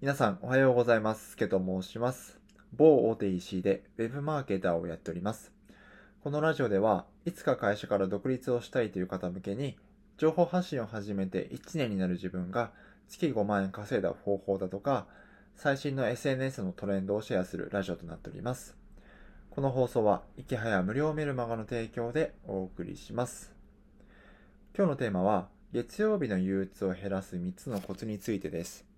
皆さんおはようございます。けと申します。某大手 EC で Web マーケターをやっております。このラジオではいつか会社から独立をしたいという方向けに情報発信を始めて1年になる自分が月5万円稼いだ方法だとか最新の SNS のトレンドをシェアするラジオとなっております。この放送は、いきはや無料メルマガの提供でお送りします。今日のテーマは、月曜日の憂鬱を減らす3つのコツについてです。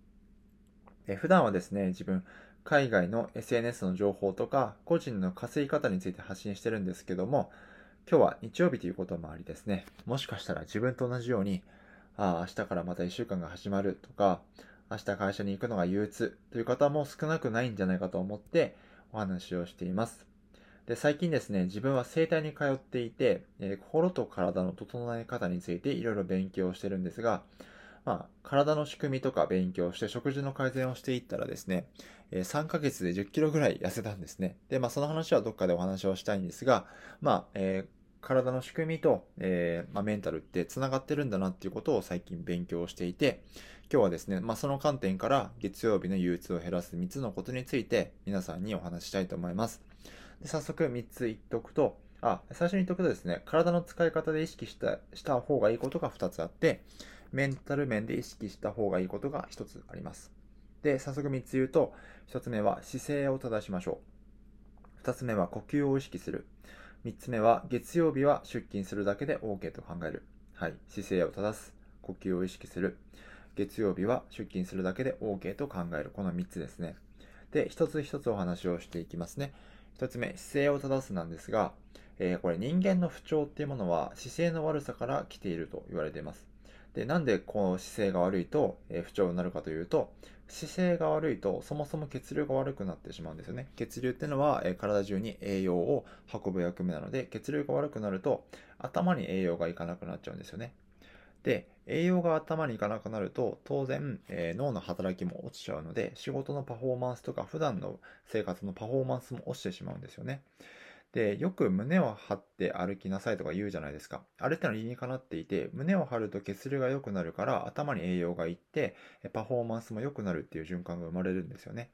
え普段はですね、自分、海外の SNS の情報とか、個人の稼ぎ方について発信してるんですけども、今日は日曜日ということもありですね、もしかしたら自分と同じように、ああ、明日からまた1週間が始まるとか、明日会社に行くのが憂鬱という方も少なくないんじゃないかと思ってお話をしています。で、最近ですね、自分は整体に通っていて、えー、心と体の整え方についていろいろ勉強してるんですが、まあ、体の仕組みとか勉強して食事の改善をしていったらですね、え、3ヶ月で10キロぐらい痩せたんですね。で、まあ、その話はどっかでお話をしたいんですが、まあ、えー体の仕組みと、えー、まあ、メンタルって繋がってるんだなっていうことを最近勉強していて、今日はですね、まあ、その観点から月曜日の憂鬱を減らす3つのことについて皆さんにお話ししたいと思います。で早速3つ言っておくと、あ、最初に言っておくとですね、体の使い方で意識した、した方がいいことが2つあって、メンタル面で意識した方がいいことが1つあります。で、早速3つ言うと、1つ目は姿勢を正しましょう。2つ目は呼吸を意識する。3つ目は月曜日は出勤するだけで OK と考える。はい。姿勢を正す。呼吸を意識する。月曜日は出勤するだけで OK と考える。この3つですね。で、一つ一つお話をしていきますね。一つ目、姿勢を正すなんですが、えー、これ人間の不調っていうものは姿勢の悪さから来ていると言われています。で、なんでこの姿勢が悪いと、え、不調になるかというと、姿勢が悪いとそもそも血流が悪くなってしまうんですよね。血流っていうのは、え、体中に栄養を運ぶ役目なので、血流が悪くなると頭に栄養がいかなくなっちゃうんですよね。で、栄養が頭にいかなくなると、当然、えー、脳の働きも落ちちゃうので、仕事のパフォーマンスとか、普段の生活のパフォーマンスも落ちてしまうんですよね。で、よく胸を張って歩きなさいとか言うじゃないですか。あれってのは理にかなっていて、胸を張ると血流が良くなるから、頭に栄養がいって、パフォーマンスも良くなるっていう循環が生まれるんですよね。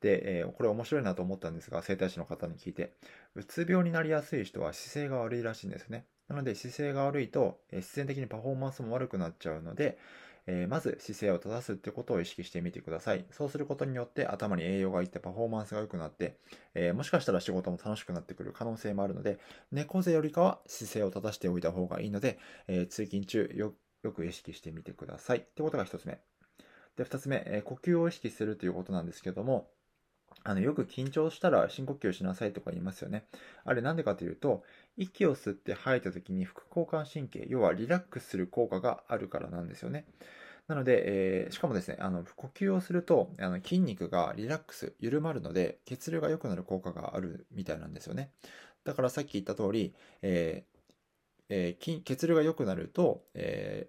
で、えー、これ面白いなと思ったんですが、整体師の方に聞いて、うつ病になりやすい人は姿勢が悪いらしいんですね。なので姿勢が悪いと、えー、必然的にパフォーマンスも悪くなっちゃうので、えー、まず姿勢を正すってことを意識してみてください。そうすることによって頭に栄養がいってパフォーマンスが良くなって、えー、もしかしたら仕事も楽しくなってくる可能性もあるので、猫背よりかは姿勢を正しておいた方がいいので、えー、通勤中よよく意識してみてください。ってことが1つ目。で、2つ目、え呼吸を意識するということなんですけども、あの、よく緊張したら深呼吸しなさいとか言いますよね。あれなんでかというと、息を吸って吐いた時に副交感神経、要はリラックスする効果があるからなんですよね。なので、えー、しかもですね、あの、呼吸をすると、あの、筋肉がリラックス、緩まるので、血流が良くなる効果があるみたいなんですよね。だからさっき言った通り、えーえー、血流が良くなると、え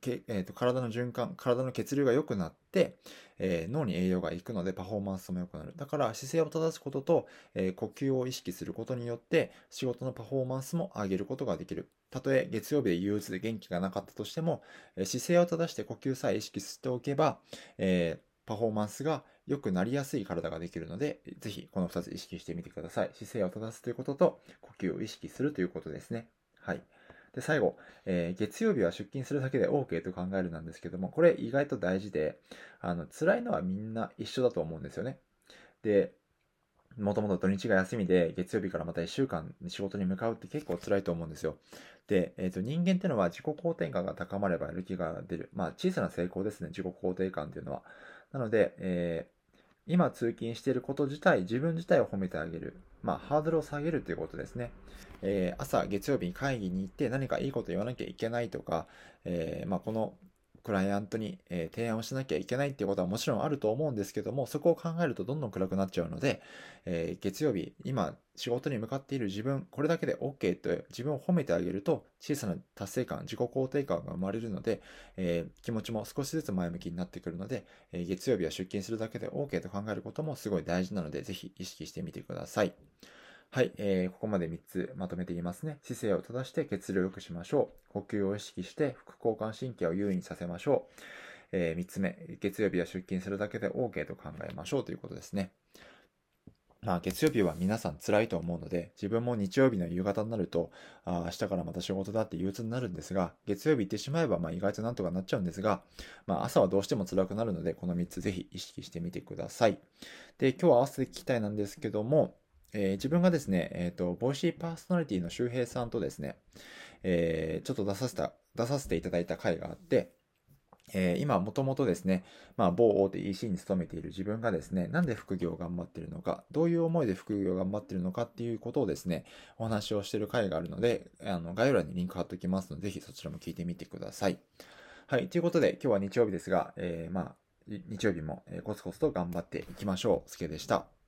けえーと、体の循環、体の血流が良くなって、えー、脳に栄養がいくのでパフォーマンスも良くなる。だから姿勢を正すことと、えー、呼吸を意識することによって仕事のパフォーマンスも上げることができる。たとえ月曜日で憂鬱で元気がなかったとしても、えー、姿勢を正して呼吸さえ意識しておけば、えパフォーマンスが良くなりやすい体ができるので、ぜひこの2つ意識してみてください。姿勢を正すということと、呼吸を意識するということですね。はい。で、最後、えー、月曜日は出勤するだけで OK と考えるなんですけども、これ意外と大事で、あの、辛いのはみんな一緒だと思うんですよね。で、もともと土日が休みで、月曜日からまた1週間仕事に向かうって結構辛いと思うんですよ。で、えっ、ー、と、人間ってのは自己肯定感が高まればやる気が出る。まあ、小さな成功ですね、自己肯定感っていうのは。なので、えー、今通勤していること自体、自分自体を褒めてあげる。まあ、ハードルを下げるということですね。えー、朝、月曜日に会議に行って何かいいこと言わなきゃいけないとか、えー、まあ、このクライアントに、え提案をしなきゃいけないっていうことはもちろんあると思うんですけども、そこを考えるとどんどん暗くなっちゃうので、えー、月曜日、今仕事に向かっている自分、これだけで OK と自分を褒めてあげると、小さな達成感、自己肯定感が生まれるので、えー、気持ちも少しずつ前向きになってくるので、え、月曜日は出勤するだけで OK と考えることもすごい大事なので、ぜひ意識してみてください。はい、えー、ここまで3つまとめていますね。姿勢を正して血流を良くしましょう。呼吸を意識して副交感神経を優位にさせましょう。えー、3つ目、月曜日は出勤するだけで OK と考えましょうということですね。まあ、月曜日は皆さん辛いと思うので、自分も日曜日の夕方になると、あ明日からまた仕事だって憂鬱になるんですが、月曜日行ってしまえば、まあ、意外となんとかなっちゃうんですが、まあ、朝はどうしても辛くなるので、この3つぜひ意識してみてください。で、今日は合わせて聞きたいなんですけども、えー、自分がですね、えっ、ー、と、ボイシーパーソナリティの周平さんとですね、えー、ちょっと出させた、出させていただいた回があって、えー、今、もともとですね、まあ、某大手 EC に勤めている自分がですね、なんで副業を頑張ってるのか、どういう思いで副業を頑張ってるのかっていうことをですね、お話をしている回があるので、あの、概要欄にリンク貼っておきますので、ぜひそちらも聞いてみてください。はい、ということで、今日は日曜日ですが、えー、まあ、日曜日もコツコツと頑張っていきましょう。すけでした。